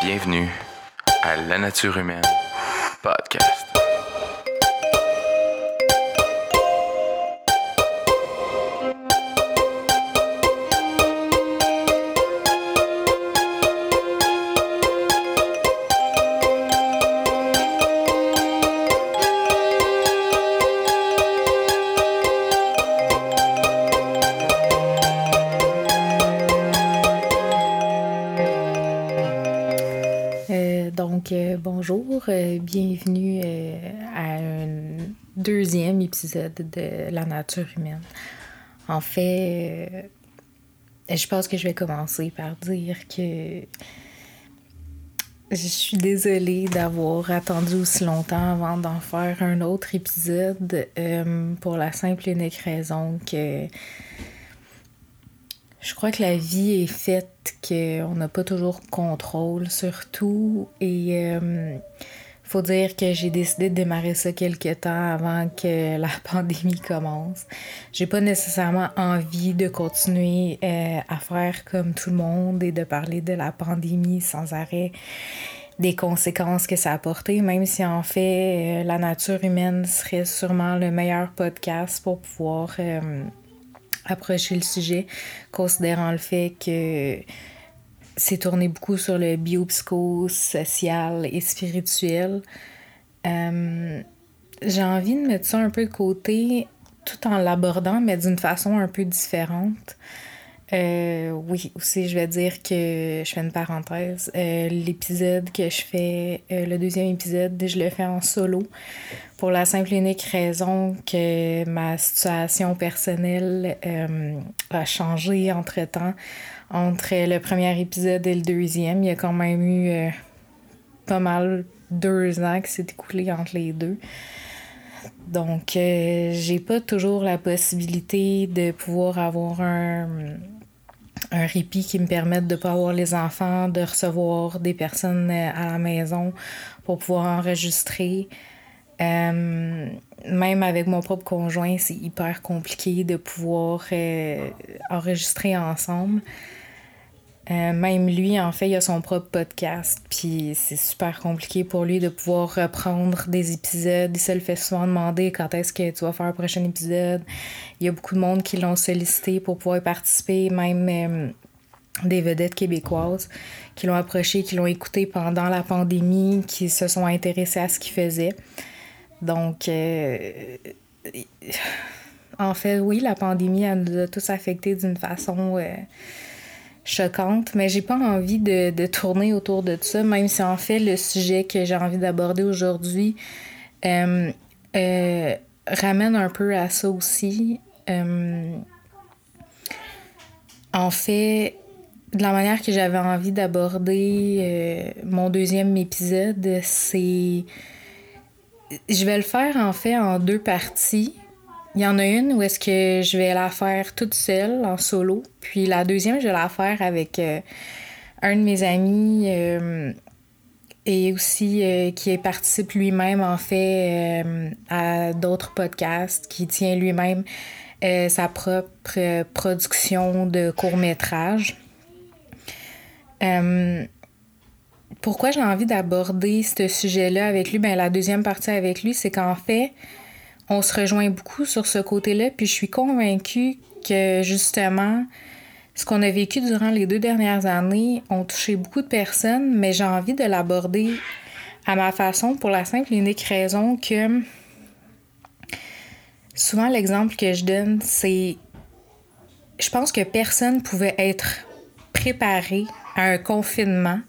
Bienvenue à La Nature Humaine Podcast. Euh, bienvenue euh, à un deuxième épisode de La nature humaine. En fait, euh, je pense que je vais commencer par dire que je suis désolée d'avoir attendu aussi longtemps avant d'en faire un autre épisode pour la simple et unique raison que je crois que la vie est faite qu'on n'a pas toujours contrôle sur tout et faut dire que j'ai décidé de démarrer ça quelque temps avant que la pandémie commence. J'ai pas nécessairement envie de continuer euh, à faire comme tout le monde et de parler de la pandémie sans arrêt des conséquences que ça a apporté, même si en fait euh, la nature humaine serait sûrement le meilleur podcast pour pouvoir euh, approcher le sujet, considérant le fait que c'est tourné beaucoup sur le biopsychosocial et spirituel. Euh, J'ai envie de mettre ça un peu de côté tout en l'abordant, mais d'une façon un peu différente. Euh, oui, aussi, je vais dire que je fais une parenthèse. Euh, L'épisode que je fais, le deuxième épisode, je le fais en solo pour la simple et unique raison que ma situation personnelle a changé entre temps. Entre le premier épisode et le deuxième, il y a quand même eu euh, pas mal deux ans qui s'est écoulé entre les deux. Donc, euh, j'ai pas toujours la possibilité de pouvoir avoir un, un répit qui me permette de pas avoir les enfants, de recevoir des personnes euh, à la maison pour pouvoir enregistrer. Même avec mon propre conjoint, c'est hyper compliqué de pouvoir enregistrer ensemble. Euh, même lui, en fait, il a son propre podcast, puis c'est super compliqué pour lui de pouvoir reprendre des épisodes. Il se le fait souvent demander quand est-ce que tu vas faire un prochain épisode. Il y a beaucoup de monde qui l'ont sollicité pour pouvoir participer, même euh, des vedettes québécoises qui l'ont approché, qui l'ont écouté pendant la pandémie, qui se sont intéressés à ce qu'il faisait. Donc, euh, en fait, oui, la pandémie, elle nous a tous affectés d'une façon choquante, mais j'ai pas envie de, de, tourner autour de ça, même si en fait, le sujet que j'ai envie d'aborder aujourd'hui euh, euh, ramène un peu à ça aussi. Euh, en fait, de la manière que j'avais envie d'aborder mon deuxième épisode, c'est je vais le faire en fait en deux parties. Il y en a une où est-ce que je vais la faire toute seule en solo, puis la deuxième je vais la faire avec euh, un de mes amis euh, et aussi euh, qui participe lui-même en fait à d'autres podcasts, qui tient lui-même sa propre production de court-métrage. Pourquoi j'ai envie d'aborder ce sujet-là avec lui, ben la deuxième partie avec lui, c'est qu'en fait, on se rejoint beaucoup sur ce côté-là, puis je suis convaincue que justement, ce qu'on a vécu durant les deux dernières années ont touché beaucoup de personnes, mais j'ai envie de l'aborder à ma façon pour la simple et unique raison que souvent l'exemple que je donne, c'est je pense que personne pouvait être préparé à un confinement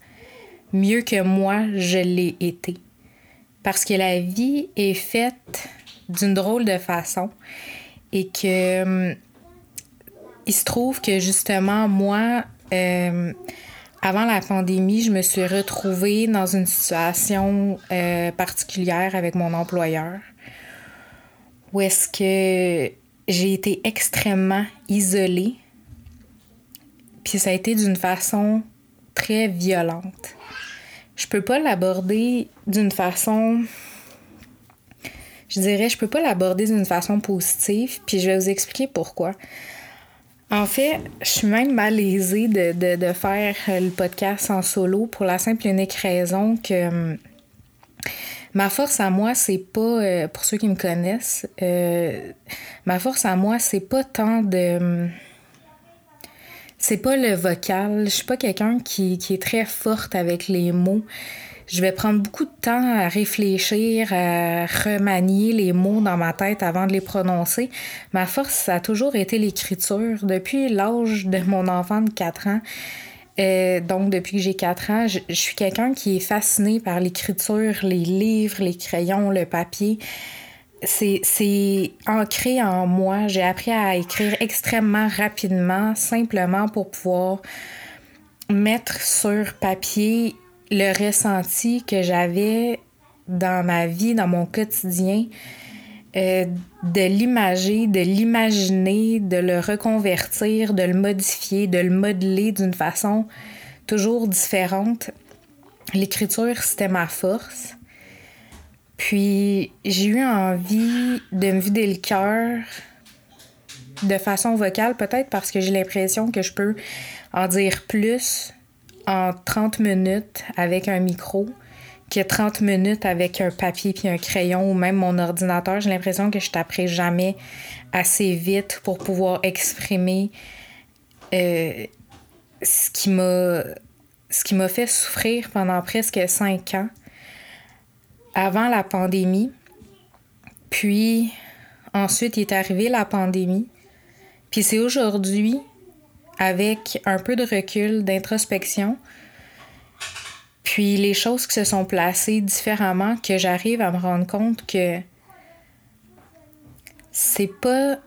mieux que moi je l'ai été. Parce que la vie est faite d'une drôle de façon et que il se trouve que justement moi euh, avant la pandémie, je me suis retrouvée dans une situation euh, particulière avec mon employeur où est-ce que j'ai été extrêmement isolée. Puis ça a été d'une façon très violente je peux pas l'aborder d'une façon je dirais je peux pas l'aborder d'une façon positive puis je vais vous expliquer pourquoi En fait, je suis même malaisée de, de, de, faire le podcast en solo pour la simple et unique raison que hum, ma force à moi, c'est pas, euh, pour ceux qui me connaissent, euh, ma force à moi, c'est pas tant de. Hum, c'est pas le vocal. Je suis pas quelqu'un qui, qui est très forte avec les mots je vais prendre beaucoup de temps à réfléchir, à remanier les mots dans ma tête avant de les prononcer. Ma force, ça a toujours été l'écriture. Depuis l'âge de mon enfant de 4 ans, euh, donc depuis que j'ai 4 ans, je, suis quelqu'un qui est fasciné par l'écriture, les livres, les crayons, le papier. C'est ancré en moi. J'ai appris à écrire extrêmement rapidement, simplement pour pouvoir mettre sur papier le ressenti que j'avais dans ma vie, dans mon quotidien, euh, de l'imager, de l'imaginer, de le reconvertir, de le modifier, de le modeler d'une façon toujours différente. L'écriture, c'était ma force. Puis j'ai eu envie de me vider le cœur de façon vocale, peut-être parce que j'ai l'impression que je peux en dire plus en 30 minutes avec un micro que 30 minutes avec un papier puis un crayon ou même mon ordinateur. J'ai l'impression que je taperai jamais assez vite pour pouvoir exprimer euh, ce qui m'a fait souffrir pendant presque cinq ans avant la pandémie. Puis ensuite est arrivé la pandémie. Puis c'est aujourd'hui avec un peu de recul, d'introspection, puis les choses qui se sont placées différemment, que j'arrive à me rendre compte que c'est pas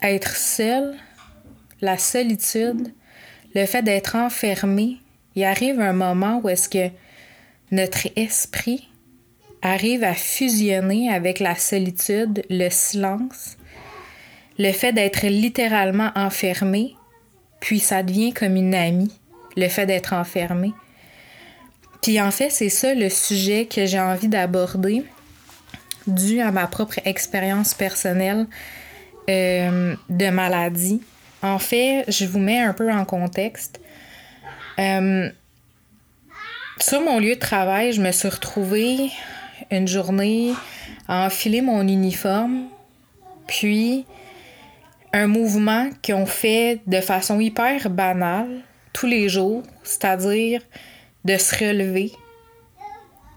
être seul, la solitude, le fait d'être enfermé. Il arrive un moment où est-ce que notre esprit arrive à fusionner avec la solitude, le silence, le fait d'être littéralement enfermé puis ça devient comme une amie, le fait d'être enfermé. Puis en fait, c'est ça le sujet que j'ai envie d'aborder, dû à ma propre expérience personnelle euh, de maladie. En fait, je vous mets un peu en contexte. Euh, sur mon lieu de travail, je me suis retrouvée une journée à enfiler mon uniforme, puis un mouvement qu'on fait de façon hyper banale tous les jours, c'est-à-dire de se relever,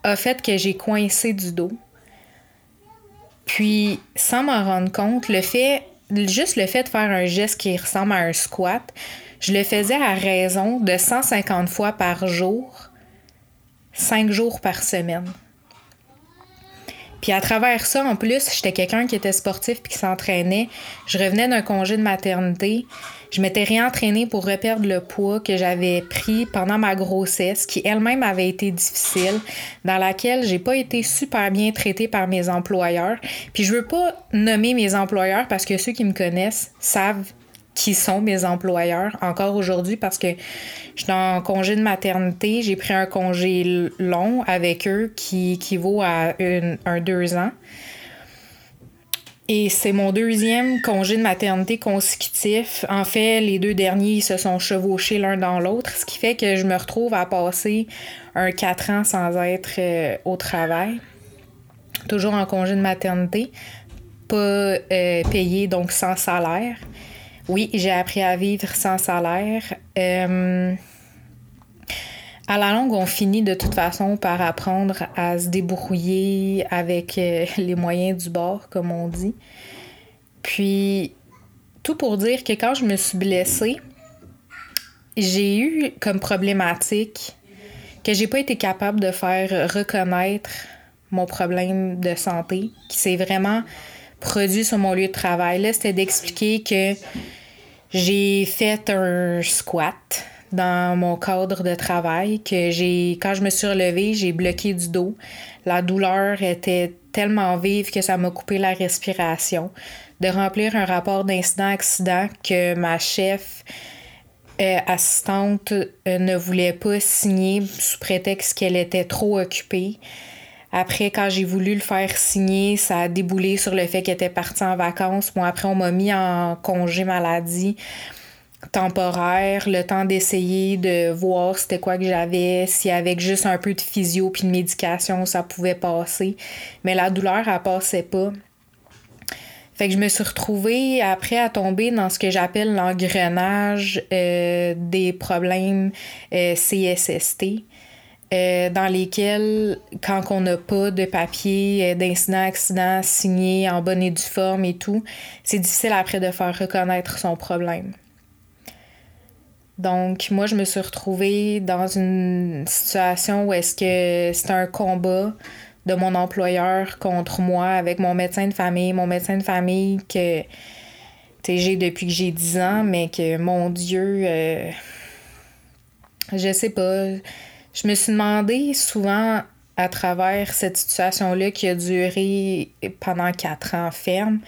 a fait que j'ai coincé du dos. Puis, sans m'en rendre compte, le fait, juste le fait de faire un geste qui ressemble à un squat, je le faisais à raison de 150 fois par jour, 5 jours par semaine. Puis à travers ça, en plus, j'étais quelqu'un qui était sportif puis qui s'entraînait. Je revenais d'un congé de maternité. Je m'étais réentraînée pour reperdre le poids que j'avais pris pendant ma grossesse, qui elle-même avait été difficile, dans laquelle j'ai pas été super bien traitée par mes employeurs. Puis je veux pas nommer mes employeurs parce que ceux qui me connaissent savent qui sont mes employeurs encore aujourd'hui parce que je suis en congé de maternité. J'ai pris un congé long avec eux qui, qui vaut à un deux ans. Et c'est mon deuxième congé de maternité consécutif. En fait, les deux derniers se sont chevauchés l'un dans l'autre, ce qui fait que je me retrouve à passer un quatre ans sans être euh, au travail. Toujours en congé de maternité, pas euh, payé, donc sans salaire. Oui, j'ai appris à vivre sans salaire. Euh, à la longue, on finit de toute façon par apprendre à se débrouiller avec euh, les moyens du bord, comme on dit. Puis, tout pour dire que quand je me suis blessée, j'ai eu comme problématique que j'ai pas été capable de faire reconnaître mon problème de santé, qui s'est vraiment produit sur mon lieu de travail. Là, c'était d'expliquer que j'ai fait un squat dans mon cadre de travail que j'ai quand je me suis relevée, j'ai bloqué du dos. La douleur était tellement vive que ça m'a coupé la respiration. De remplir un rapport d'incident-accident que ma chef euh, assistante euh, ne voulait pas signer sous prétexte qu'elle était trop occupée Après, quand j'ai voulu le faire signer, ça a déboulé sur le fait qu'il était parti en vacances. Bon, après, on m'a mis en congé maladie temporaire, le temps d'essayer de voir c'était quoi que j'avais, si avec juste un peu de physio puis de médication, ça pouvait passer. Mais la douleur, elle passait pas. Fait que je me suis retrouvée après à tomber dans ce que j'appelle l'engrenage euh, des problèmes euh, CSST. Euh, dans lesquels, quand on n'a pas de papier d'incident, accident signé en bonne et due forme et tout, c'est difficile après de faire reconnaître son problème. Donc, moi, je me suis retrouvée dans une situation où est-ce que c'est un combat de mon employeur contre moi avec mon médecin de famille. Mon médecin de famille que j'ai depuis que j'ai 10 ans, mais que, mon Dieu, euh, je sais pas. Je me suis demandé souvent à travers cette situation-là qui a duré pendant quatre ans ferme,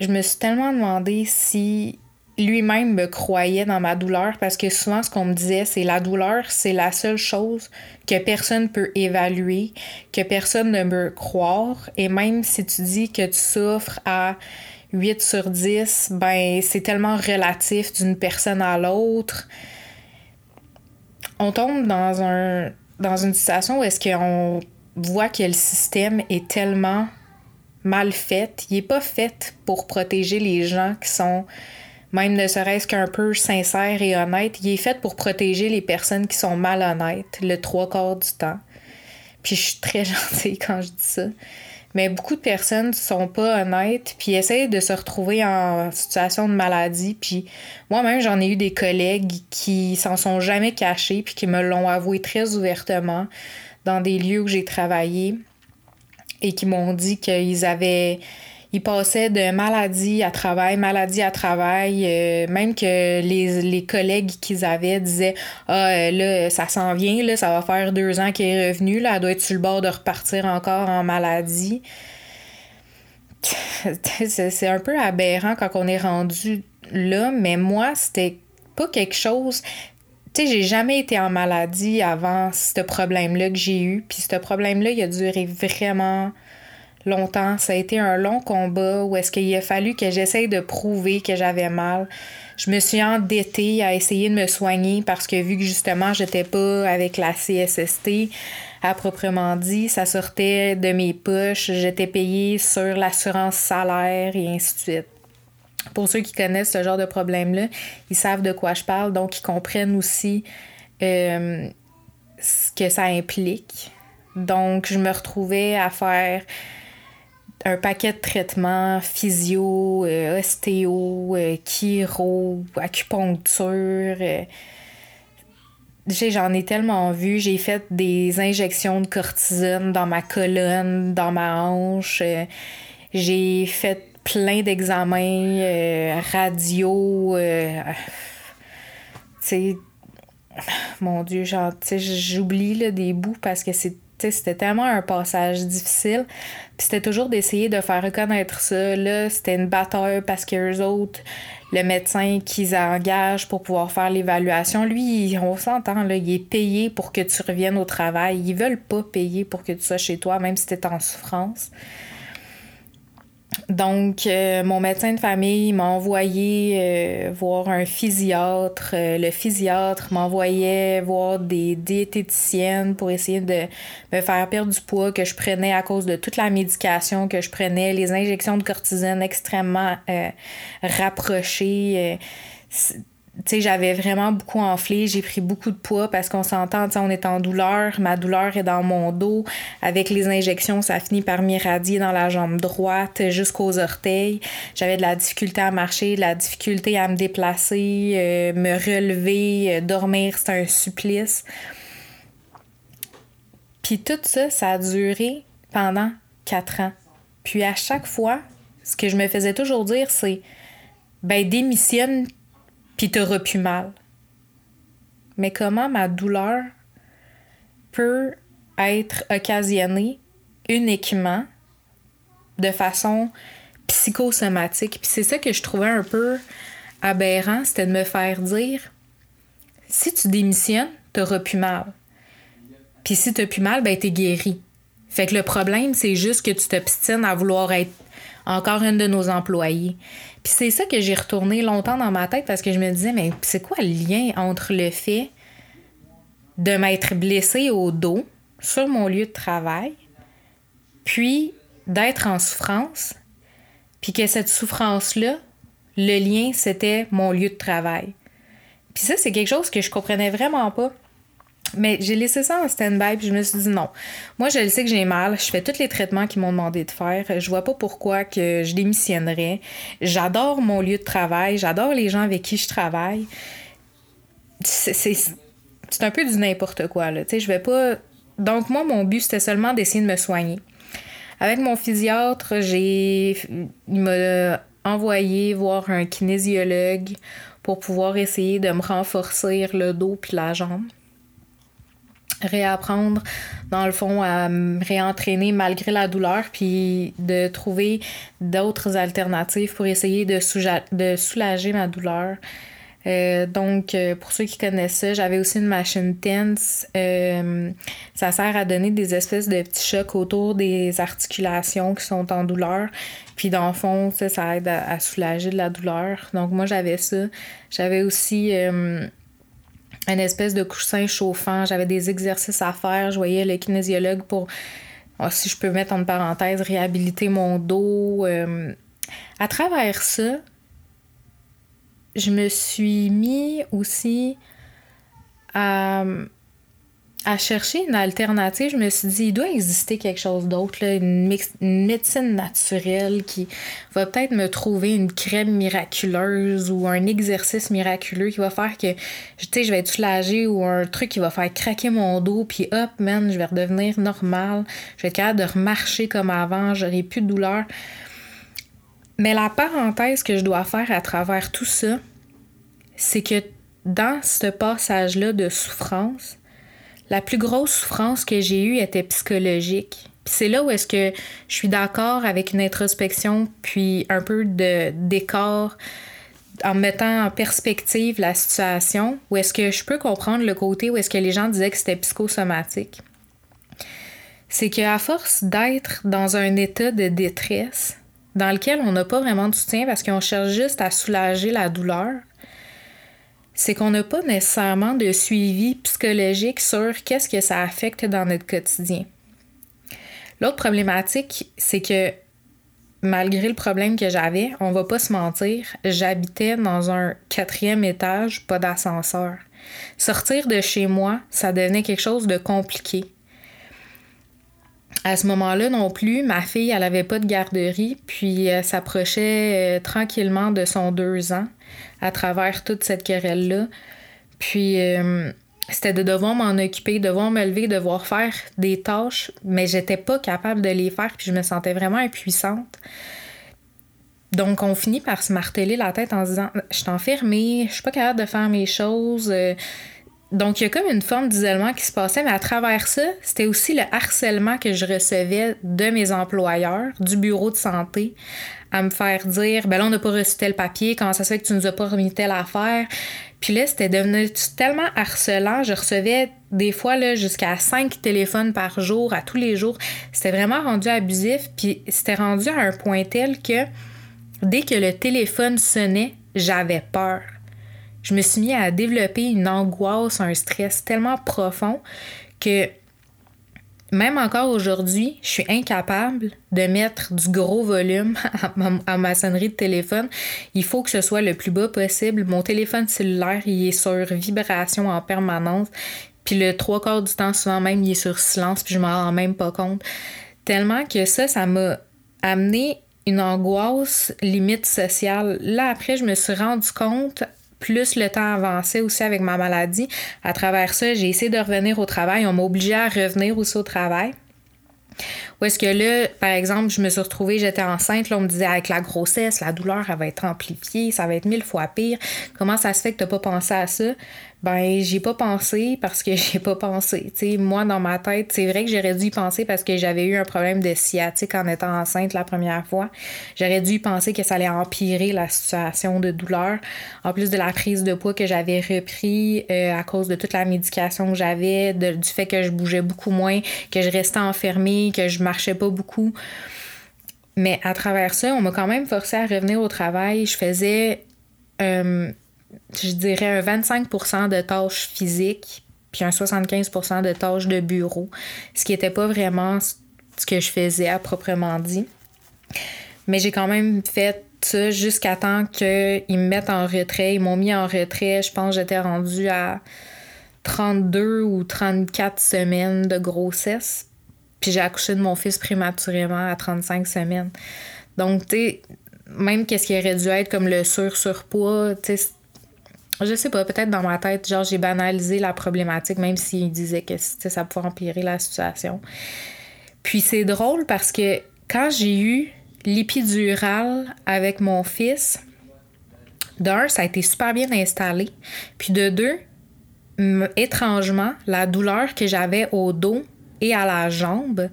je me suis tellement demandé si lui-même me croyait dans ma douleur parce que souvent ce qu'on me disait c'est la douleur c'est la seule chose que personne peut évaluer, que personne ne peut croire et même si tu dis que tu souffres à 8 sur 10, ben c'est tellement relatif d'une personne à l'autre. On tombe dans un dans une situation où est-ce qu'on voit que le système est tellement mal fait, il est pas fait pour protéger les gens qui sont même ne serait-ce qu'un peu sincère et honnête, il est fait pour protéger les personnes qui sont malhonnêtes le trois quarts du temps. Puis je suis très gentille quand je dis ça. Mais beaucoup de personnes sont pas honnêtes, puis essayent de se retrouver en situation de maladie. Puis moi-même, j'en ai eu des collègues qui s'en sont jamais cachés, puis qui me l'ont avoué très ouvertement dans des lieux où j'ai travaillé et qui m'ont dit qu'ils avaient ils passaient de maladie à travail, maladie à travail, euh, même que les, les collègues qu'ils avaient disaient Ah, euh, là, ça s'en vient, là, ça va faire deux ans qu'elle est revenue, là, elle doit être sur le bord de repartir encore en maladie. C'est un peu aberrant quand on est rendu là, mais moi, c'était pas quelque chose. Tu sais, j'ai jamais été en maladie avant ce problème-là que j'ai eu. Puis ce problème-là, il a duré vraiment longtemps. Ça a été un long combat où est-ce qu'il a fallu que j'essaye de prouver que j'avais mal. Je me suis endettée à essayer de me soigner parce que vu que justement j'étais pas avec la CSST à proprement dit, ça sortait de mes poches, j'étais payée sur l'assurance salaire et ainsi de suite. Pour ceux qui connaissent ce genre de problème-là, ils savent de quoi je parle, donc ils comprennent aussi euh, ce que ça implique. Donc, je me retrouvais à faire un paquet de traitements physio, euh, ostéo, euh, chiro, acupuncture. Euh, j'en ai tellement vu. J'ai fait des injections de cortisone dans ma colonne, dans ma hanche. j'ai fait plein d'examens radio. tu mon Dieu, j'oublie des bouts parce que c'est c'était tellement un passage difficile. Puis c'était toujours d'essayer de faire reconnaître ça. Là, c'était une bataille parce que autres, le médecin qu'ils engagent pour pouvoir faire l'évaluation, lui, on s'entend, là, il est payé pour que tu reviennes au travail. Ils veulent pas payer pour que tu sois chez toi, même si tu es en souffrance. Donc, euh, mon médecin de famille m'a envoyé euh, voir un physiatre. Euh, le physiatre m'envoyait voir des diététiciennes pour essayer de me faire perdre du poids que je prenais à cause de toute la médication que je prenais, les injections de cortisone extrêmement rapprochées sais, j'avais vraiment beaucoup enflé, j'ai pris beaucoup de poids parce qu'on s'entend, on est en douleur, ma douleur est dans mon dos. Avec les injections, ça finit par m'irradier dans la jambe droite jusqu'aux orteils. J'avais de la difficulté à marcher, de la difficulté à me déplacer, euh, me relever, euh, dormir, c'est un supplice. Puis tout ça, ça a duré pendant quatre ans. Puis à chaque fois, ce que je me faisais toujours dire, c'est ben démissionne puis t'auras plus mal. Mais comment ma douleur peut être occasionnée uniquement de façon psychosomatique? Puis c'est ça que je trouvais un peu aberrant, c'était de me faire dire si tu démissionnes, t'auras plus mal. Puis si t'as plus mal, ben t'es guéri. Fait que le problème, c'est juste que tu t'obstines à vouloir être encore une de nos employés. Puis c'est ça que j'ai retourné longtemps dans ma tête parce que je me disais, mais c'est quoi le lien entre le fait de m'être blessée au dos sur mon lieu de travail, puis d'être en souffrance, puis que cette souffrance-là, le lien, c'était mon lieu de travail. Puis ça, c'est quelque chose que je comprenais vraiment pas. Mais j'ai laissé ça en stand-by, puis je me suis dit non. Moi, je le sais que j'ai mal. Je fais tous les traitements qu'ils m'ont demandé de faire. Je vois pas pourquoi que je démissionnerais. J'adore mon lieu de travail. J'adore les gens avec qui je travaille. C'est un peu du n'importe quoi, là. Tu sais, je vais pas. Donc, moi, mon but, c'était seulement d'essayer de me soigner. Avec mon physiatre, j'ai. Il m'a envoyé voir un kinésiologue pour pouvoir essayer de me renforcer le dos puis la jambe réapprendre, dans le fond, à me réentraîner malgré la douleur, puis de trouver d'autres alternatives pour essayer de, de soulager ma douleur. Euh, donc, euh, pour ceux qui connaissent ça, j'avais aussi une machine TENS. Euh, ça sert à donner des espèces de petits chocs autour des articulations qui sont en douleur. Puis, dans le fond, ça, aide à, à soulager de la douleur. Donc, moi, j'avais ça. J'avais aussi un espèce de coussin chauffant. J'avais des exercices à faire. Je voyais le kinésiologue pour, ah, si je peux mettre en parenthèse, réhabiliter mon dos. Euh, à travers ça, je me suis mis aussi à à chercher une alternative, je me suis dit, il doit exister quelque chose d'autre, une, médecine naturelle qui va peut-être me trouver une crème miraculeuse ou un exercice miraculeux qui va faire que, tu sais, je vais être soulagée ou un truc qui va faire craquer mon dos, puis hop, man, je vais redevenir normal, je vais être capable de remarcher comme avant, j'aurai plus de douleur. Mais la parenthèse que je dois faire à travers tout ça, c'est que dans ce passage-là de souffrance, la plus grosse souffrance que j'ai eue était psychologique. Puis c'est là où est-ce que je suis d'accord avec une introspection, puis un peu de décor en mettant en perspective la situation, où est-ce que je peux comprendre le côté où est-ce que les gens disaient que c'était psychosomatique. C'est qu'à force d'être dans un état de détresse, dans lequel on n'a pas vraiment de soutien parce qu'on cherche juste à soulager la douleur, c'est qu'on n'a pas nécessairement de suivi psychologique sur qu'est-ce que ça affecte dans notre quotidien. L'autre problématique, c'est que malgré le problème que j'avais, on va pas se mentir, j'habitais dans un quatrième étage, pas d'ascenseur. Sortir de chez moi, ça devenait quelque chose de compliqué. À ce moment-là non plus, ma fille, elle avait pas de garderie, puis elle s'approchait euh, tranquillement de son deux ans à travers toute cette querelle-là. Puis euh, c'était de devoir m'en occuper, de devoir me lever, de devoir faire des tâches, mais j'étais pas capable de les faire, puis je me sentais vraiment impuissante. Donc, on finit par se marteler la tête en se disant Je suis enfermée, je suis pas capable de faire mes choses. Euh, donc, il y a comme une forme d'isolement qui se passait, mais à travers ça, c'était aussi le harcèlement que je recevais de mes employeurs, du bureau de santé, à me faire dire ben là, on n'a pas reçu tel papier, comment ça se fait que tu nous as pas remis telle affaire? Puis là, c'était devenu tellement harcelant. Je recevais des fois là, jusqu'à cinq téléphones par jour, à tous les jours. C'était vraiment rendu abusif. Puis c'était rendu à un point tel que dès que le téléphone sonnait, j'avais peur. Je me suis mis à développer une angoisse, un stress tellement profond que même encore aujourd'hui, je suis incapable de mettre du gros volume à ma, sonnerie de téléphone. Il faut que ce soit le plus bas possible. Mon téléphone cellulaire, il est sur vibration en permanence. Puis le trois quarts du temps, souvent même, il est sur silence, puis je m'en rends même pas compte. Tellement que ça, ça m'a amené une angoisse limite sociale. Là, après, je me suis rendu compte plus le temps avançait aussi avec ma maladie. À travers ça, j'ai essayé de revenir au travail. On m'a obligé à revenir aussi au travail. Ou est-ce que là, par exemple, je me suis retrouvée, j'étais enceinte, là, on me disait avec la grossesse, la douleur, elle va être amplifiée, ça va être mille fois pire. Comment ça se fait que t'as pas pensé à ça? Ben, j'ai pas pensé parce que j'ai pas pensé. Tu sais, moi, dans ma tête, c'est vrai que j'aurais dû y penser parce que j'avais eu un problème de sciatique en étant enceinte la première fois. J'aurais dû y penser que ça allait empirer la situation de douleur. En plus de la prise de poids que j'avais repris euh, à cause de toute la médication que j'avais, du fait que je bougeais beaucoup moins, que je restais enfermée, que je marchais pas beaucoup. Mais à travers ça, on m'a quand même forcé à revenir au travail. Je faisais euh, je dirais, un 25% de tâches physiques, puis un 75% de tâches de bureau, ce qui n'était pas vraiment ce que je faisais à proprement dit. Mais j'ai quand même fait ça jusqu'à temps qu'ils me mettent en retrait. Ils m'ont mis en retrait, je pense que j'étais rendue à 32 ou 34 semaines de grossesse. Puis j'ai accouché de mon fils prématurément à 35 semaines. Donc, tu même qu'est-ce qui aurait dû être comme le sur-surpoids, tu sais, je sais pas, peut-être dans ma tête, genre j'ai banalisé la problématique, même s'il disait que ça pouvait empirer la situation. Puis c'est drôle parce que quand j'ai eu l'épidurale avec mon fils, d'un, ça a été super bien installé. Puis de deux, étrangement, la douleur que j'avais au dos et à la jambe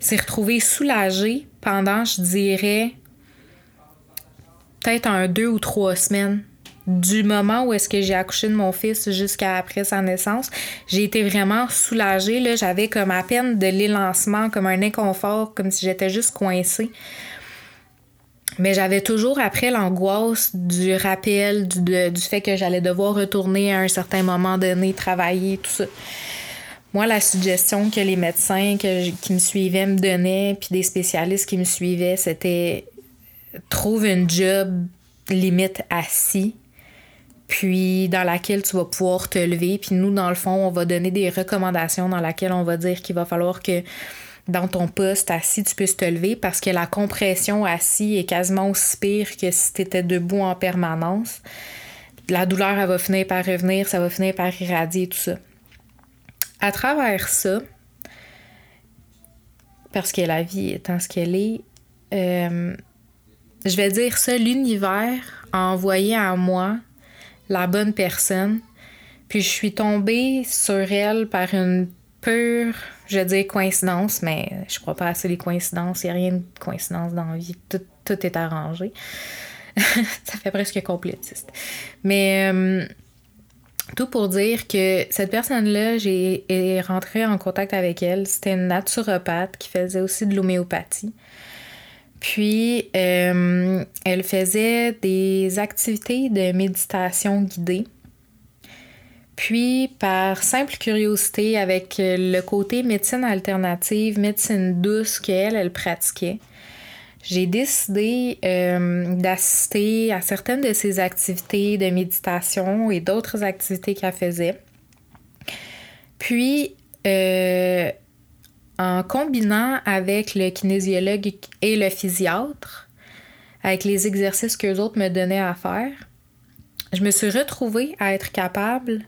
s'est retrouvée soulagée pendant, je dirais, peut-être un deux ou trois semaines du moment où est-ce que j'ai accouché de mon fils jusqu'à après sa naissance, j'ai été vraiment soulagée. Là, j'avais comme à peine de l'élancement, comme un inconfort, comme si j'étais juste coincée. Mais j'avais toujours après l'angoisse du rappel, du, du fait que j'allais devoir retourner à un certain moment donné, travailler, tout ça. Moi, la suggestion que les médecins qui me suivaient me donnaient, puis des spécialistes qui me suivaient, c'était trouve un job limite assis puis dans laquelle tu vas pouvoir te lever. Puis nous, dans le fond, on va donner des recommandations dans laquelle on va dire qu'il va falloir que dans ton poste assis, tu puisses te lever parce que la compression assis est quasiment aussi pire que si tu étais debout en permanence. La douleur, elle va finir par revenir, ça va finir par irradier tout ça. À travers ça, parce que la vie étant ce qu'elle est, euh, je vais dire ça, l'univers a envoyé à moi la bonne personne. Puis je suis tombée sur elle par une pure, je veux dire, coïncidence, mais je crois pas assez les coïncidences. Il n'y a rien de coïncidence dans la vie. Tout, est arrangé. ça fait presque complétiste. Mais euh, tout pour dire que cette personne-là, j'ai rentré en contact avec elle. C'était une naturopathe qui faisait aussi de l'homéopathie. Puis, euh, elle faisait des activités de méditation guidée. Puis, par simple curiosité, avec le côté médecine alternative, médecine douce qu'elle, elle pratiquait, j'ai décidé euh, d'assister à certaines de ses activités de méditation et d'autres activités qu'elle faisait. Puis, euh, en combinant avec le kinésiologue et le physiatre, avec les exercices qu'eux autres me donnaient à faire, je me suis retrouvée à être capable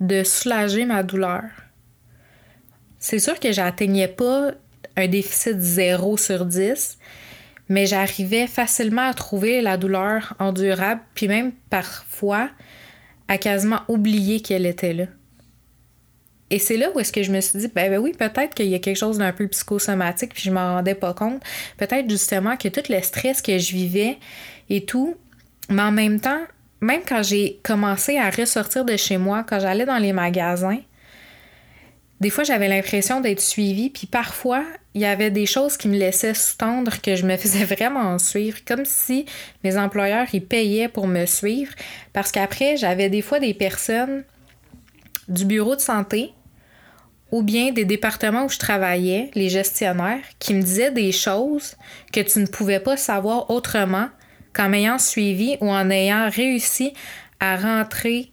de soulager ma douleur. C'est sûr que j'atteignais pas un déficit 0 sur 10, mais j'arrivais facilement à trouver la douleur endurable, puis même parfois à quasiment oublier qu'elle était là. Et c'est là où est-ce que je me suis dit, ben, ben oui, peut-être qu'il y a quelque chose d'un peu psychosomatique, puis je m'en rendais pas compte. Peut-être justement que tout le stress que je vivais et tout, mais en même temps, même quand j'ai commencé à ressortir de chez moi, quand j'allais dans les magasins, des fois j'avais l'impression d'être suivie, puis parfois il y avait des choses qui me laissaient sous-tendre que je me faisais vraiment suivre, comme si mes employeurs ils payaient pour me suivre, parce qu'après j'avais des fois des personnes du bureau de santé ou bien des départements où je travaillais, les gestionnaires, qui me disaient des choses que tu ne pouvais pas savoir autrement qu'en m'ayant suivi ou en ayant réussi à rentrer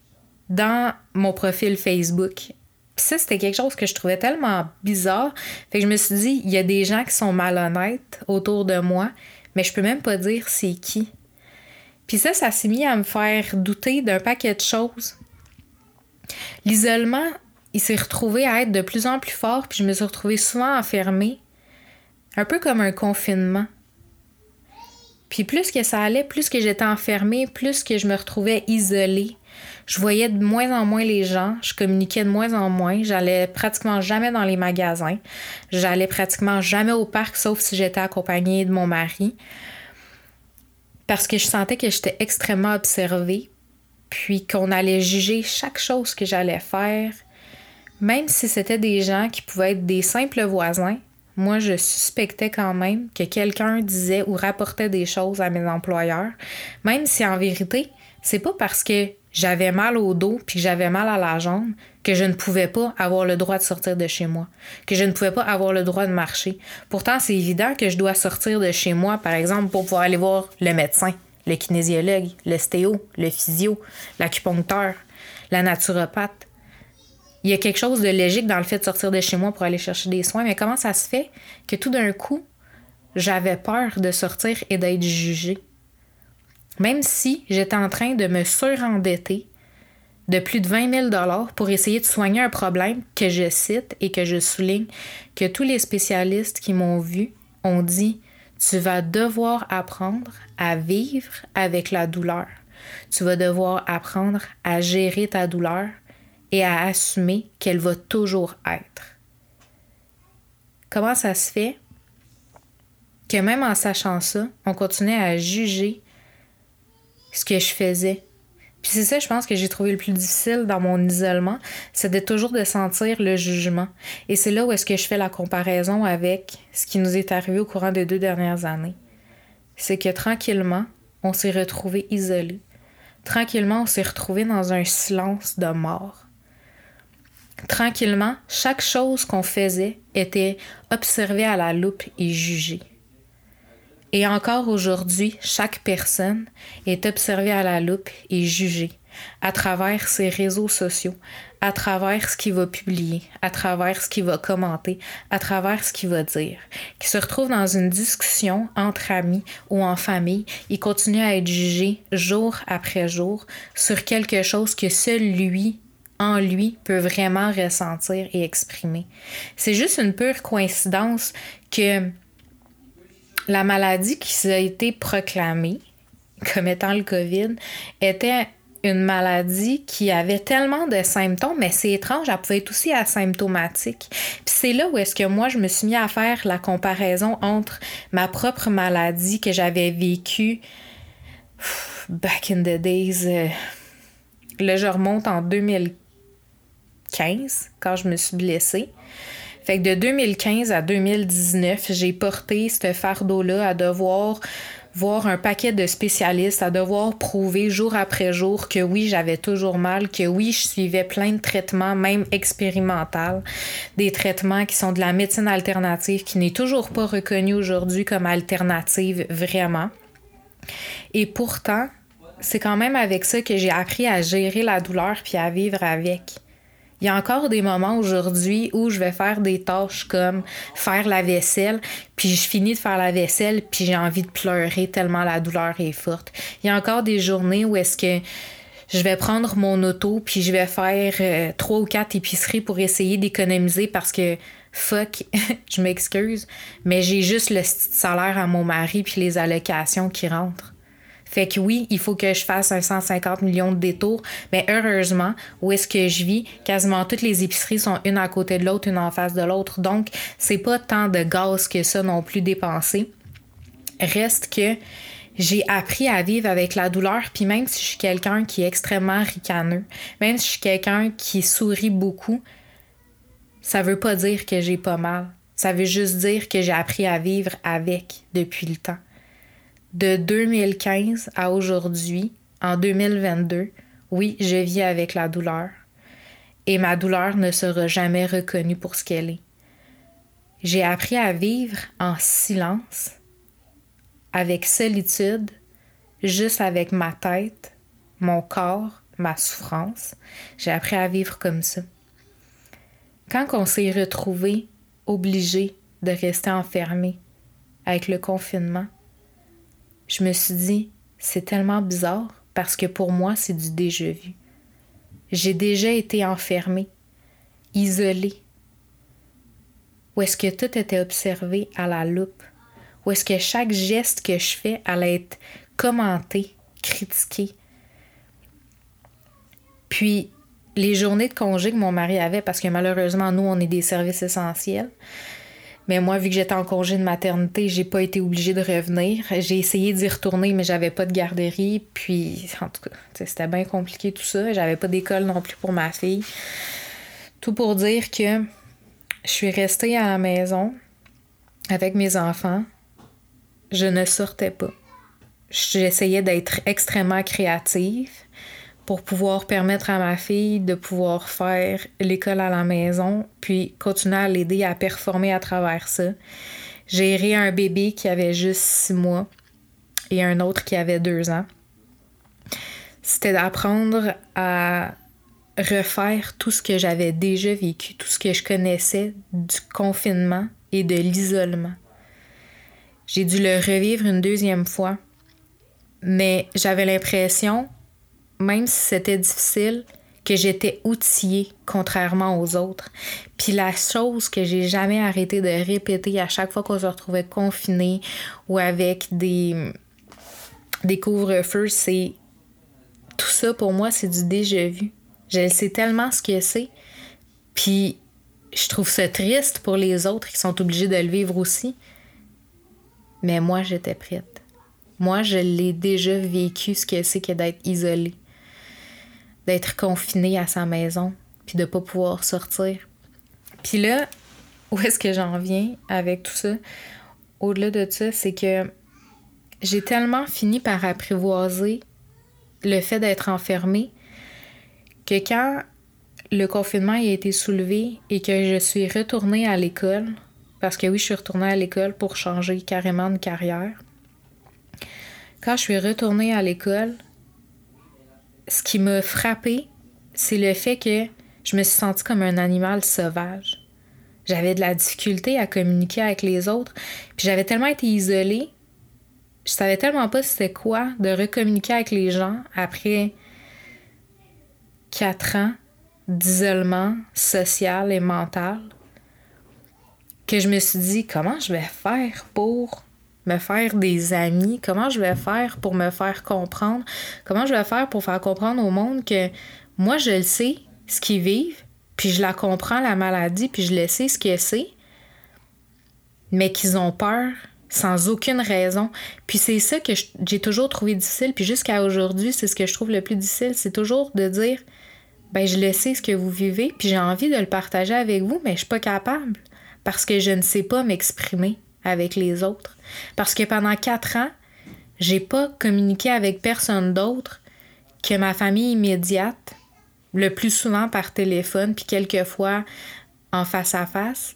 dans mon profil Facebook. Puis ça, c'était quelque chose que je trouvais tellement bizarre. Fait que je me suis dit, il y a des gens qui sont malhonnêtes autour de moi, mais je peux même pas dire c'est qui. Puis ça, ça s'est mis à me faire douter d'un paquet de choses. L'isolement, il s'est retrouvé à être de plus en plus fort, puis je me suis retrouvée souvent enfermée Un peu comme un confinement. Puis plus que ça allait, plus que j'étais enfermée, plus que je me retrouvais isolée. Je voyais de moins en moins les gens, je communiquais de moins en moins, j'allais pratiquement jamais dans les magasins, j'allais pratiquement jamais au parc sauf si j'étais accompagnée de mon mari. Parce que je sentais que j'étais extrêmement observée, puis qu'on allait juger chaque chose que j'allais faire, même si c'était des gens qui pouvaient être des simples voisins, moi, je suspectais quand même que quelqu'un disait ou rapportait des choses à mes employeurs, même si en vérité, c'est pas parce que j'avais mal au dos puis j'avais mal à la jambe que je ne pouvais pas avoir le droit de sortir de chez moi, que je ne pouvais pas avoir le droit de marcher. Pourtant, c'est évident que je dois sortir de chez moi, par exemple, pour pouvoir aller voir le médecin, le kinésiologue, le stéo, le physio, l'acupuncteur, la naturopathe il y a quelque chose de logique dans le fait de sortir de chez moi pour aller chercher des soins, mais comment ça se fait que tout d'un coup, j'avais peur de sortir et d'être jugée? Même si j'étais en train de me surendetter de plus de 20 000 pour essayer de soigner un problème que je cite et que je souligne, que tous les spécialistes qui m'ont vu ont dit tu vas devoir apprendre à vivre avec la douleur. Tu vas devoir apprendre à gérer ta douleur et à assumer qu'elle va toujours être. Comment ça se fait que même en sachant ça, on continuait à juger ce que je faisais? Puis c'est ça, je pense que j'ai trouvé le plus difficile dans mon isolement, c'était toujours de sentir le jugement. Et c'est là où est-ce que je fais la comparaison avec ce qui nous est arrivé au courant des deux dernières années. C'est que tranquillement, on s'est retrouvés isolés. Tranquillement, on s'est retrouvés dans un silence de mort. Tranquillement, chaque chose qu'on faisait était observée à la loupe et jugée. Et encore aujourd'hui, chaque personne est observée à la loupe et jugée à travers ses réseaux sociaux, à travers ce qu'il va publier, à travers ce qu'il va commenter, à travers ce qu'il va dire. Qui se retrouve dans une discussion entre amis ou en famille, il continue à être jugé jour après jour sur quelque chose que seul lui en lui peut vraiment ressentir et exprimer. C'est juste une pure coïncidence que la maladie qui a été proclamée comme étant le COVID était une maladie qui avait tellement de symptômes, mais c'est étrange, elle pouvait être aussi asymptomatique. Puis c'est là où est-ce que moi, je me suis mis à faire la comparaison entre ma propre maladie que j'avais vécue back in the days. Euh, là, je remonte en 2015 15 quand je me suis blessée. Fait que de 2015 à 2019, j'ai porté ce fardeau-là à devoir voir un paquet de spécialistes, à devoir prouver jour après jour que oui, j'avais toujours mal, que oui, je suivais plein de traitements, même expérimentaux, des traitements qui sont de la médecine alternative, qui n'est toujours pas reconnue aujourd'hui comme alternative vraiment. Et pourtant, c'est quand même avec ça que j'ai appris à gérer la douleur puis à vivre avec. Il y a encore des moments aujourd'hui où je vais faire des tâches comme faire la vaisselle, puis je finis de faire la vaisselle, puis j'ai envie de pleurer tellement la douleur est forte. Il y a encore des journées où est-ce que je vais prendre mon auto, puis je vais faire euh, trois ou quatre épiceries pour essayer d'économiser parce que fuck, je m'excuse, mais j'ai juste le salaire à mon mari puis les allocations qui rentrent. Fait que oui, il faut que je fasse un 150 millions de détours, mais heureusement, où est-ce que je vis, quasiment toutes les épiceries sont une à côté de l'autre, une en face de l'autre. Donc, c'est pas tant de gaz que ça non plus dépensé. Reste que j'ai appris à vivre avec la douleur, puis même si je suis quelqu'un qui est extrêmement ricaneux, même si je suis quelqu'un qui sourit beaucoup, ça veut pas dire que j'ai pas mal. Ça veut juste dire que j'ai appris à vivre avec depuis le temps de 2015 à aujourd'hui, en 2022, oui, je vis avec la douleur. Et ma douleur ne sera jamais reconnue pour ce qu'elle est. J'ai appris à vivre en silence, avec solitude, juste avec ma tête, mon corps, ma souffrance. J'ai appris à vivre comme ça. Quand on s'est retrouvé obligé de rester enfermé avec le confinement, je me suis dit, c'est tellement bizarre parce que pour moi, c'est du déjà vu. J'ai déjà été enfermée, isolée. où est-ce que tout était observé à la loupe, où est-ce que chaque geste que je fais allait être commenté, critiqué? Puis les journées de congé que mon mari avait, parce que malheureusement, nous, on est des services essentiels. Mais moi, vu que j'étais en congé de maternité, j'ai pas été obligée de revenir. J'ai essayé d'y retourner, mais j'avais pas de garderie. Puis, en tout cas, c'était bien compliqué tout ça. J'avais pas d'école non plus pour ma fille. Tout pour dire que je suis restée à la maison avec mes enfants. Je ne sortais pas. J'essayais d'être extrêmement créative pour pouvoir permettre à ma fille de pouvoir faire l'école à la maison, puis continuer à l'aider à performer à travers ça. Gérer un bébé qui avait juste six mois et un autre qui avait deux ans. C'était d'apprendre à refaire tout ce que j'avais déjà vécu, tout ce que je connaissais du confinement et de l'isolement. J'ai dû le revivre une deuxième fois, mais j'avais l'impression même si c'était difficile, que j'étais outillée contrairement aux autres. Puis la chose que j'ai jamais arrêté de répéter à chaque fois qu'on se retrouvait confinés ou avec des, des couvre-feux, c'est tout ça pour moi, c'est du déjà vu. Je sais tellement ce que c'est. Puis je trouve ça triste pour les autres qui sont obligés de le vivre aussi. Mais moi, j'étais prête. Moi, je l'ai déjà vécu ce que c'est que d'être isolée d'être confiné à sa maison, puis de pas pouvoir sortir. Puis là, où est-ce que j'en viens avec tout ça? Au-delà de ça, c'est que j'ai tellement fini par apprivoiser le fait d'être enfermée que quand le confinement a été soulevé et que je suis retournée à l'école, parce que oui, je suis retournée à l'école pour changer carrément de carrière. Quand je suis retournée à l'école, ce qui m'a frappé, c'est le fait que je me suis sentie comme un animal sauvage. J'avais de la difficulté à communiquer avec les autres, puis j'avais tellement été isolée, je savais tellement pas c'était quoi de recommuniquer avec les gens après quatre ans d'isolement social et mental que je me suis dit comment je vais faire pour me faire des amis? Comment je vais faire pour me faire comprendre? Comment je vais faire pour faire comprendre au monde que moi, je le sais, ce qu'ils vivent, puis je la comprends, la maladie, puis je le sais, ce que c'est, mais qu'ils ont peur sans aucune raison. Puis c'est ça que j'ai toujours trouvé difficile, puis jusqu'à aujourd'hui, c'est ce que je trouve le plus difficile, c'est toujours de dire, ben je le sais ce que vous vivez, puis j'ai envie de le partager avec vous, mais je suis pas capable parce que je ne sais pas m'exprimer avec les autres. Parce que pendant quatre ans, j'ai pas communiqué avec personne d'autre que ma famille immédiate, le plus souvent par téléphone, puis quelquefois en face à face,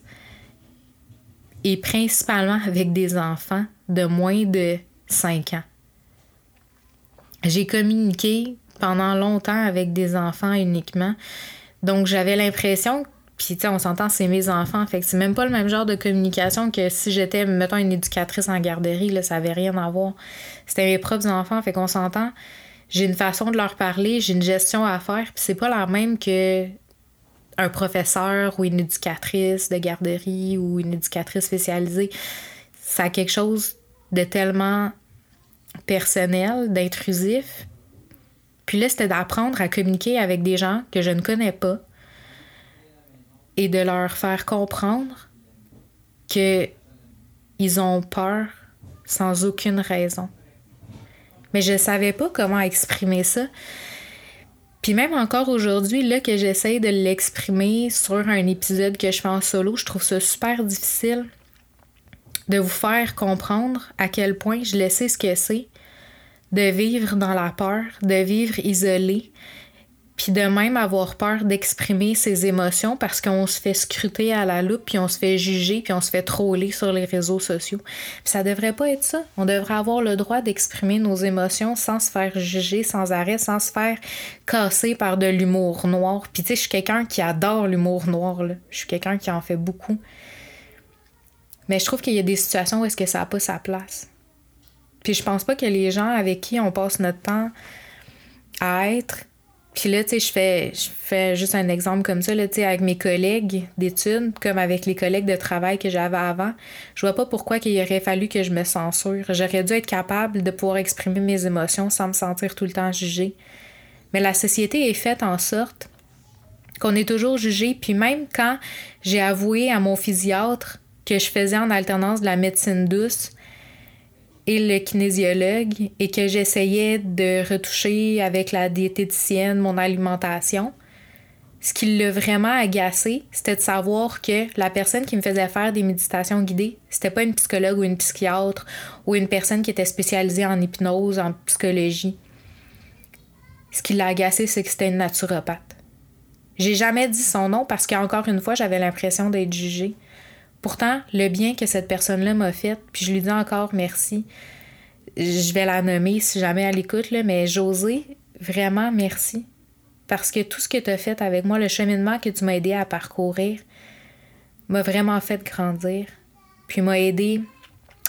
et principalement avec des enfants de moins de 5 ans. J'ai communiqué pendant longtemps avec des enfants uniquement, donc j'avais l'impression puis, tu sais, on s'entend, c'est mes enfants. Fait que c'est même pas le même genre de communication que si j'étais, mettons, une éducatrice en garderie, là, ça avait rien à voir. C'était mes propres enfants. Fait qu'on s'entend. J'ai une façon de leur parler, j'ai une gestion à faire. Puis c'est pas la même que un professeur ou une éducatrice de garderie ou une éducatrice spécialisée. Ça a quelque chose de tellement personnel, d'intrusif. Puis là, c'était d'apprendre à communiquer avec des gens que je ne connais pas et de leur faire comprendre que ils ont peur sans aucune raison. Mais je savais pas comment exprimer ça. Puis même encore aujourd'hui, là que j'essaye de l'exprimer sur un épisode que je fais en solo, je trouve ça super difficile de vous faire comprendre à quel point je le sais ce que c'est de vivre dans la peur, de vivre isolé, puis de même avoir peur d'exprimer ses émotions parce qu'on se fait scruter à la loupe, puis on se fait juger, puis on se fait troller sur les réseaux sociaux. Puis ça devrait pas être ça. On devrait avoir le droit d'exprimer nos émotions sans se faire juger sans arrêt, sans se faire casser par de l'humour noir. Puis tu sais, je suis quelqu'un qui adore l'humour noir. Là. Je suis quelqu'un qui en fait beaucoup. Mais je trouve qu'il y a des situations où est-ce que ça n'a pas sa place. Puis je pense pas que les gens avec qui on passe notre temps à être Puis là, tu sais, je fais, je fais juste un exemple comme ça, là, tu sais, avec mes collègues d'études, comme avec les collègues de travail que j'avais avant. Je vois pas pourquoi il aurait fallu que je me censure. J'aurais dû être capable de pouvoir exprimer mes émotions sans me sentir tout le temps jugée. Mais la société est faite en sorte qu'on est toujours jugé. Puis même quand j'ai avoué à mon physiatre que je faisais en alternance de la médecine douce, et le kinésiologue et que j'essayais de retoucher avec la diététicienne mon alimentation, ce qui l'a vraiment agacé, c'était de savoir que la personne qui me faisait faire des méditations guidées, c'était pas une psychologue ou une psychiatre ou une personne qui était spécialisée en hypnose, en psychologie. Ce qui l'a agacé, c'est que c'était une naturopathe. J'ai jamais dit son nom parce qu'encore une fois, j'avais l'impression d'être jugée. Pourtant, le bien que cette personne-là m'a fait, puis je lui dis encore merci. Je vais la nommer si jamais elle écoute, là, mais José, vraiment merci. Parce que tout ce que tu as fait avec moi, le cheminement que tu m'as aidé à parcourir, m'a vraiment fait grandir. Puis m'a aidé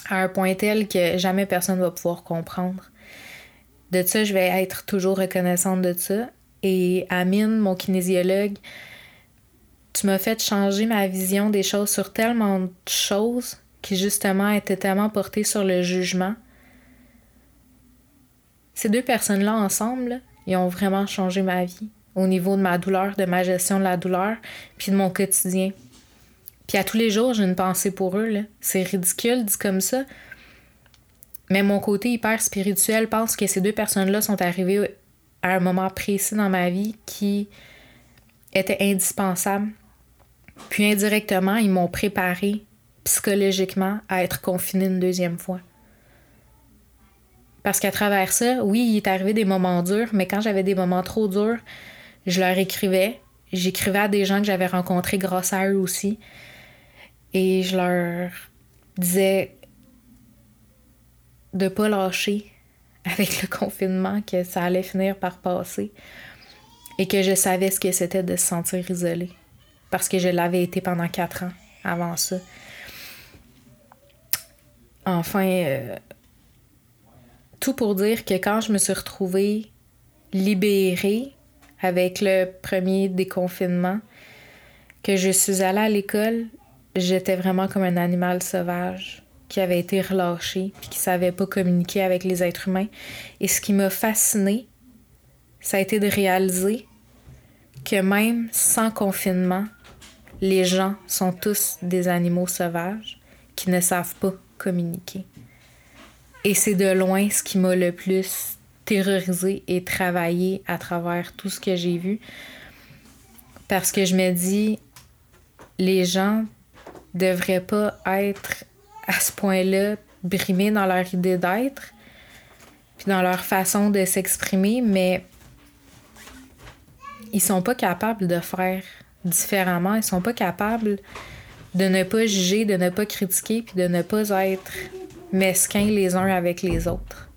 à un point tel que jamais personne ne va pouvoir comprendre. De ça, je vais être toujours reconnaissante de ça. Et Amine, mon kinésiologue, tu m'as fait changer ma vision des choses sur tellement de choses qui justement étaient tellement portées sur le jugement. Ces deux personnes-là ensemble, ils ont vraiment changé ma vie au niveau de ma douleur, de ma gestion de la douleur, puis de mon quotidien. Puis à tous les jours, j'ai une pensée pour eux. C'est ridicule dit comme ça. Mais mon côté hyper spirituel pense que ces deux personnes-là sont arrivées à un moment précis dans ma vie qui était indispensable puis indirectement, ils m'ont préparé psychologiquement à être confinée une deuxième fois. Parce qu'à travers ça, oui, il est arrivé des moments durs, mais quand j'avais des moments trop durs, je leur écrivais. J'écrivais à des gens que j'avais rencontrés grâce à eux aussi. Et je leur disais de pas lâcher avec le confinement, que ça allait finir par passer. Et que je savais ce que c'était de se sentir isolé parce que je l'avais été pendant quatre ans avant ça. Enfin, euh, tout pour dire que quand je me suis retrouvée libérée avec le premier déconfinement, que je suis allée à l'école, j'étais vraiment comme un animal sauvage qui avait été relâché puis qui savait pas communiquer avec les êtres humains. Et ce qui m'a fascinée, ça a été de réaliser que même sans confinement, les gens sont tous des animaux sauvages qui ne savent pas communiquer. Et c'est de loin ce qui m'a le plus terrorisé et travaillé à travers tout ce que j'ai vu. Parce que je me dis, les gens devraient pas être à ce point-là brimés dans leur idée d'être, puis dans leur façon de s'exprimer, mais ils sont pas capables de faire différemment. Ils sont pas capables de ne pas juger, de ne pas critiquer, puis de ne pas être mesquins les uns avec les autres.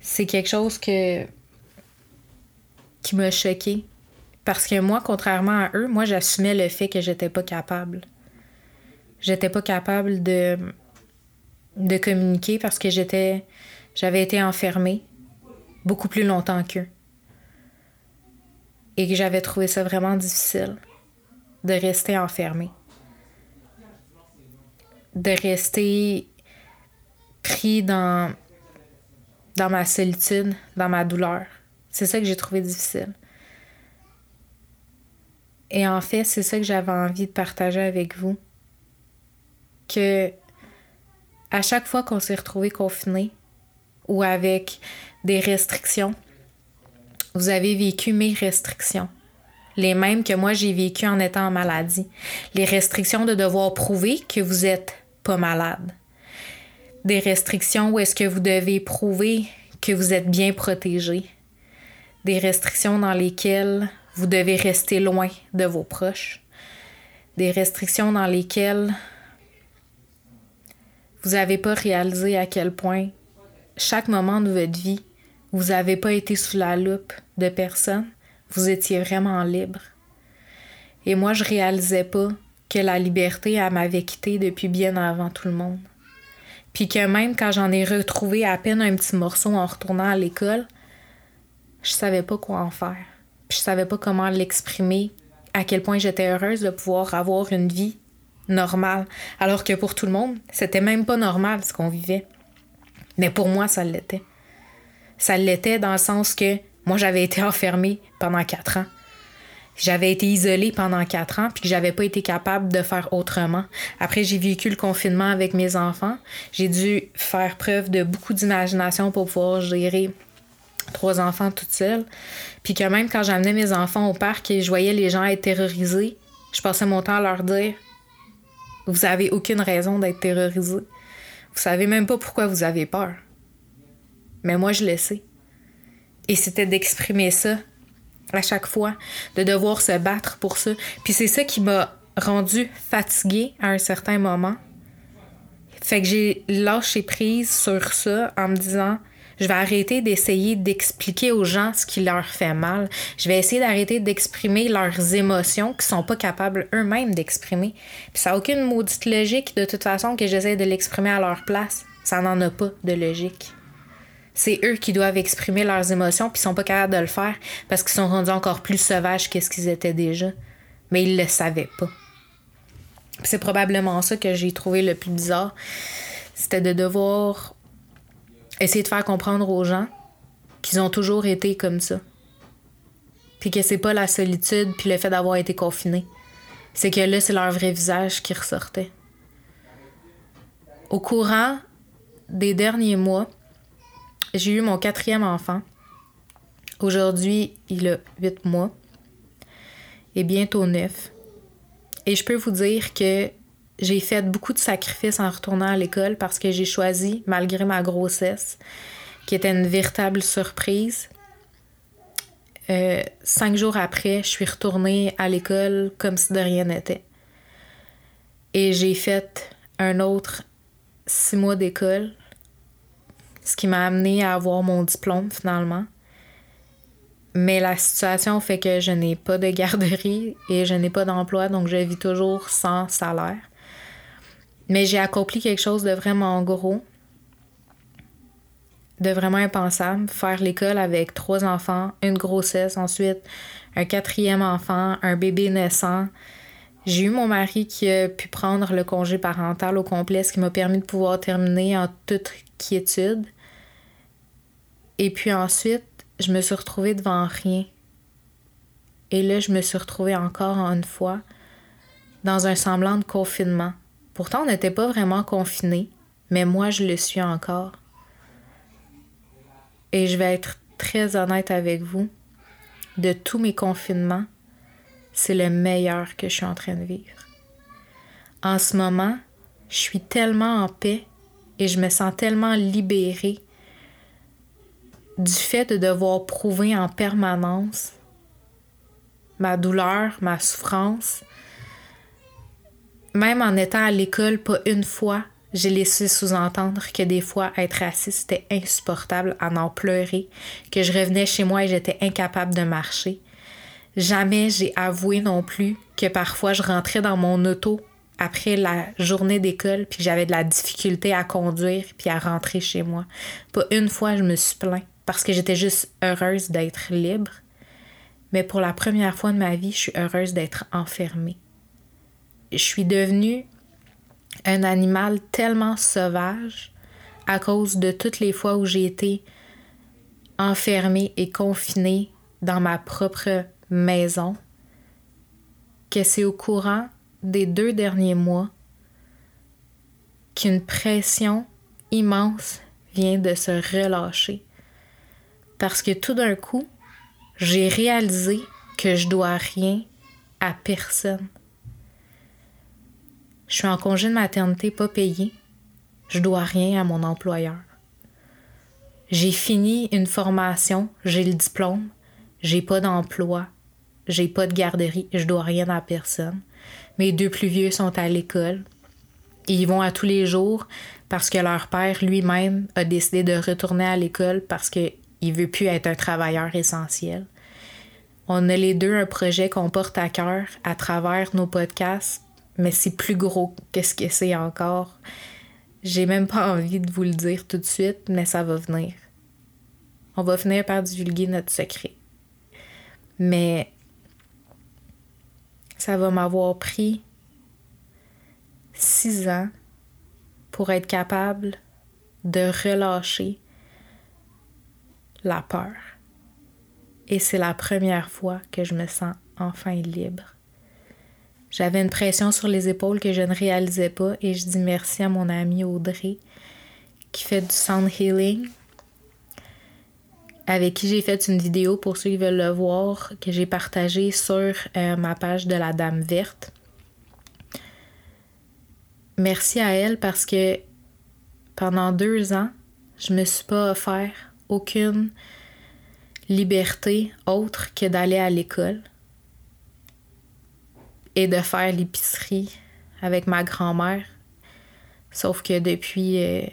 C'est quelque chose que qui m'a choqué parce que moi contrairement à eux, moi j'assumais le fait que j'étais pas capable. J'étais pas capable de de communiquer parce que j'étais j'avais été enfermée beaucoup plus longtemps qu'eux et que j'avais trouvé ça vraiment difficile de rester enfermée, de rester pris dans, dans ma solitude, dans ma douleur. C'est ça que j'ai trouvé difficile. Et en fait, c'est ça que j'avais envie de partager avec vous. Que à chaque fois qu'on s'est retrouvé confiné ou avec des restrictions, vous avez vécu mes restrictions. Les mêmes que moi j'ai vécu en étant en maladie. Les restrictions de devoir prouver que vous êtes pas malade. Des restrictions où est-ce que vous devez prouver que vous êtes bien protégé. Des restrictions dans lesquelles vous devez rester loin de vos proches. Des restrictions dans lesquelles vous n'avez pas réalisé à quel point chaque moment de votre vie vous n'avez pas été sous la loupe de personne. Vous étiez vraiment libre. Et moi, je réalisais pas que la liberté, elle m'avait quitté depuis bien avant tout le monde. Puis que même quand j'en ai retrouvé à peine un petit morceau en retournant à l'école, je savais pas quoi en faire. Puis je savais pas comment l'exprimer, à quel point j'étais heureuse de pouvoir avoir une vie normale. Alors que pour tout le monde, c'était même pas normal ce qu'on vivait. Mais pour moi, ça l'était. Ça l'était dans le sens que moi, j'avais été enfermée pendant quatre ans. J'avais été isolée pendant quatre ans, puis que j'avais pas été capable de faire autrement. Après, j'ai vécu le confinement avec mes enfants. J'ai dû faire preuve de beaucoup d'imagination pour pouvoir gérer trois enfants toute seule. Puis que même quand j'amenais mes enfants au parc et je voyais les gens être terrorisés, je passais mon temps à leur dire Vous avez aucune raison d'être terrorisés. Vous savez même pas pourquoi vous avez peur. Mais moi, je le sais. Et c'était d'exprimer ça à chaque fois, de devoir se battre pour ça. Puis c'est ça qui m'a rendu fatiguée à un certain moment. Fait que j'ai lâché prise sur ça en me disant je vais arrêter d'essayer d'expliquer aux gens ce qui leur fait mal. Je vais essayer d'arrêter d'exprimer leurs émotions qu'ils sont pas capables eux-mêmes d'exprimer. Puis ça n'a aucune maudite logique de toute façon que j'essaie de l'exprimer à leur place. Ça n'en a pas de logique c'est eux qui doivent exprimer leurs émotions, puis ils sont pas capables de le faire parce qu'ils sont rendus encore plus sauvages que ce qu'ils étaient déjà. Mais ils le savaient pas. C'est probablement ça que j'ai trouvé le plus bizarre. C'était de devoir essayer de faire comprendre aux gens qu'ils ont toujours été comme ça. Puis que c'est pas la solitude puis le fait d'avoir été confiné. C'est que là, c'est leur vrai visage qui ressortait. Au courant des derniers mois, j'ai eu mon quatrième enfant. Aujourd'hui, il a huit mois et bientôt neuf. Et je peux vous dire que j'ai fait beaucoup de sacrifices en retournant à l'école parce que j'ai choisi, malgré ma grossesse, qui était une véritable surprise. Euh, cinq jours après, je suis retournée à l'école comme si de rien n'était. Et j'ai fait un autre six mois d'école ce qui m'a amené à avoir mon diplôme finalement. Mais la situation fait que je n'ai pas de garderie et je n'ai pas d'emploi, donc je vis toujours sans salaire. Mais j'ai accompli quelque chose de vraiment gros, de vraiment impensable. Faire l'école avec trois enfants, une grossesse, ensuite un quatrième enfant, un bébé naissant. J'ai eu mon mari qui a pu prendre le congé parental au complet, ce qui m'a permis de pouvoir terminer en toute quiétude. Et puis ensuite, je me suis retrouvée devant rien. Et là, je me suis retrouvée encore une fois dans un semblant de confinement. Pourtant, on n'était pas vraiment confinés, mais moi, je le suis encore. Et je vais être très honnête avec vous. De tous mes confinements, c'est le meilleur que je suis en train de vivre. En ce moment, je suis tellement en paix et je me sens tellement libérée du fait de devoir prouver en permanence ma douleur, ma souffrance. Même en étant à l'école, pas une fois, j'ai laissé sous-entendre que des fois, être assis, c'était insupportable à en pleurer, que je revenais chez moi et j'étais incapable de marcher. Jamais j'ai avoué non plus que parfois je rentrais dans mon auto après la journée d'école puis j'avais de la difficulté à conduire puis à rentrer chez moi. Pas une fois je me suis plaint parce que j'étais juste heureuse d'être libre. Mais pour la première fois de ma vie, je suis heureuse d'être enfermée. Je suis devenue un animal tellement sauvage à cause de toutes les fois où j'ai été enfermée et confinée dans ma propre maison que c'est au courant des deux derniers mois qu'une pression immense vient de se relâcher parce que tout d'un coup, j'ai réalisé que je dois rien à personne. Je suis en congé de maternité pas payé. Je dois rien à mon employeur. J'ai fini une formation, j'ai le diplôme, j'ai pas d'emploi, j'ai pas de garderie, je dois rien à personne. Mes deux plus vieux sont à l'école. Ils vont à tous les jours parce que leur père lui-même a décidé de retourner à l'école parce que il veut plus être un travailleur essentiel. On a les deux un projet qu'on porte à cœur à travers nos podcasts, mais c'est plus gros que ce que c'est encore. J'ai même pas envie de vous le dire tout de suite, mais ça va venir. On va finir par divulguer notre secret. Mais ça va m'avoir pris six ans pour être capable de relâcher la peur. Et c'est la première fois que je me sens enfin libre. J'avais une pression sur les épaules que je ne réalisais pas et je dis merci à mon amie Audrey qui fait du sound healing avec qui j'ai fait une vidéo pour ceux qui veulent le voir que j'ai partagée sur euh, ma page de la Dame Verte. Merci à elle parce que pendant deux ans, je me suis pas offert aucune liberté autre que d'aller à l'école et de faire l'épicerie avec ma grand-mère. Sauf que depuis euh,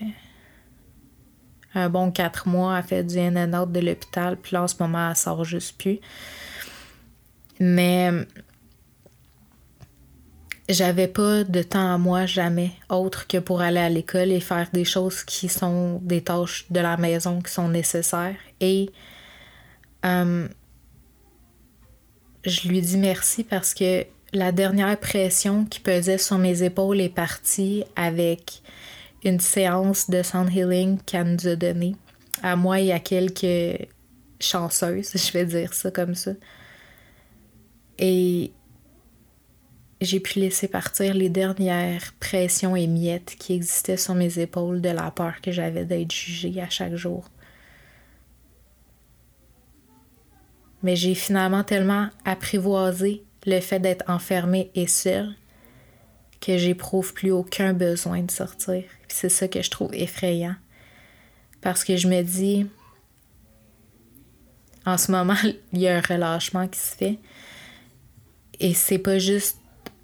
un bon quatre mois, elle fait du in de l'hôpital, puis là en ce moment, elle sort juste plus. Mais j'avais pas de temps à moi jamais autre que pour aller à l'école et faire des choses qui sont des tâches de la maison qui sont nécessaires et euh, je lui dis merci parce que la dernière pression qui pesait sur mes épaules est partie avec une séance de sound healing qu'elle nous a donnée à moi et à quelques chanceuses, je vais dire ça comme ça. Et j'ai pu laisser partir les dernières pressions et miettes qui existaient sur mes épaules de la peur que j'avais d'être jugée à chaque jour. Mais j'ai finalement tellement apprivoisé le fait d'être enfermée et seule que j'éprouve plus aucun besoin de sortir. C'est ça que je trouve effrayant. Parce que je me dis, en ce moment, il y a un relâchement qui se fait. Et c'est pas juste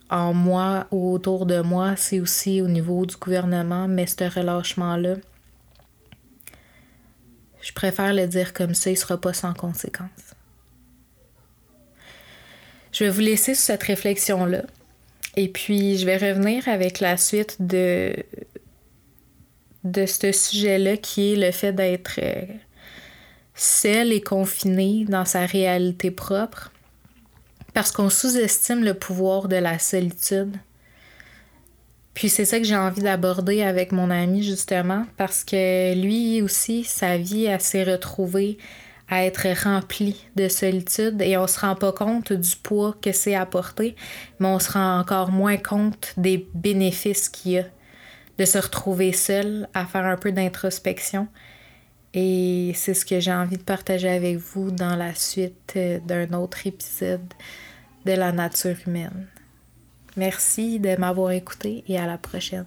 en moi ou autour de moi, c'est aussi au niveau du gouvernement, mais ce relâchement-là, je préfère le dire comme ça, il sera pas sans conséquence. Je vais vous laisser sur cette réflexion-là. Et puis, je vais revenir avec la suite de, de ce sujet-là qui est le fait d'être euh, seul et confiné dans sa réalité propre parce qu'on sous-estime le pouvoir de la solitude. Puis c'est ça que j'ai envie d'aborder avec mon ami justement, parce que lui aussi, sa vie, s'est retrouvée à être remplie de solitude et on se rend pas compte du poids que c'est apporté, mais on se rend encore moins compte des bénéfices qu'il y a de se retrouver seul, à faire un peu d'introspection. Et c'est ce que j'ai envie de partager avec vous dans la suite euh, d'un autre épisode la nature humaine. Merci de m'avoir écouté et à la prochaine.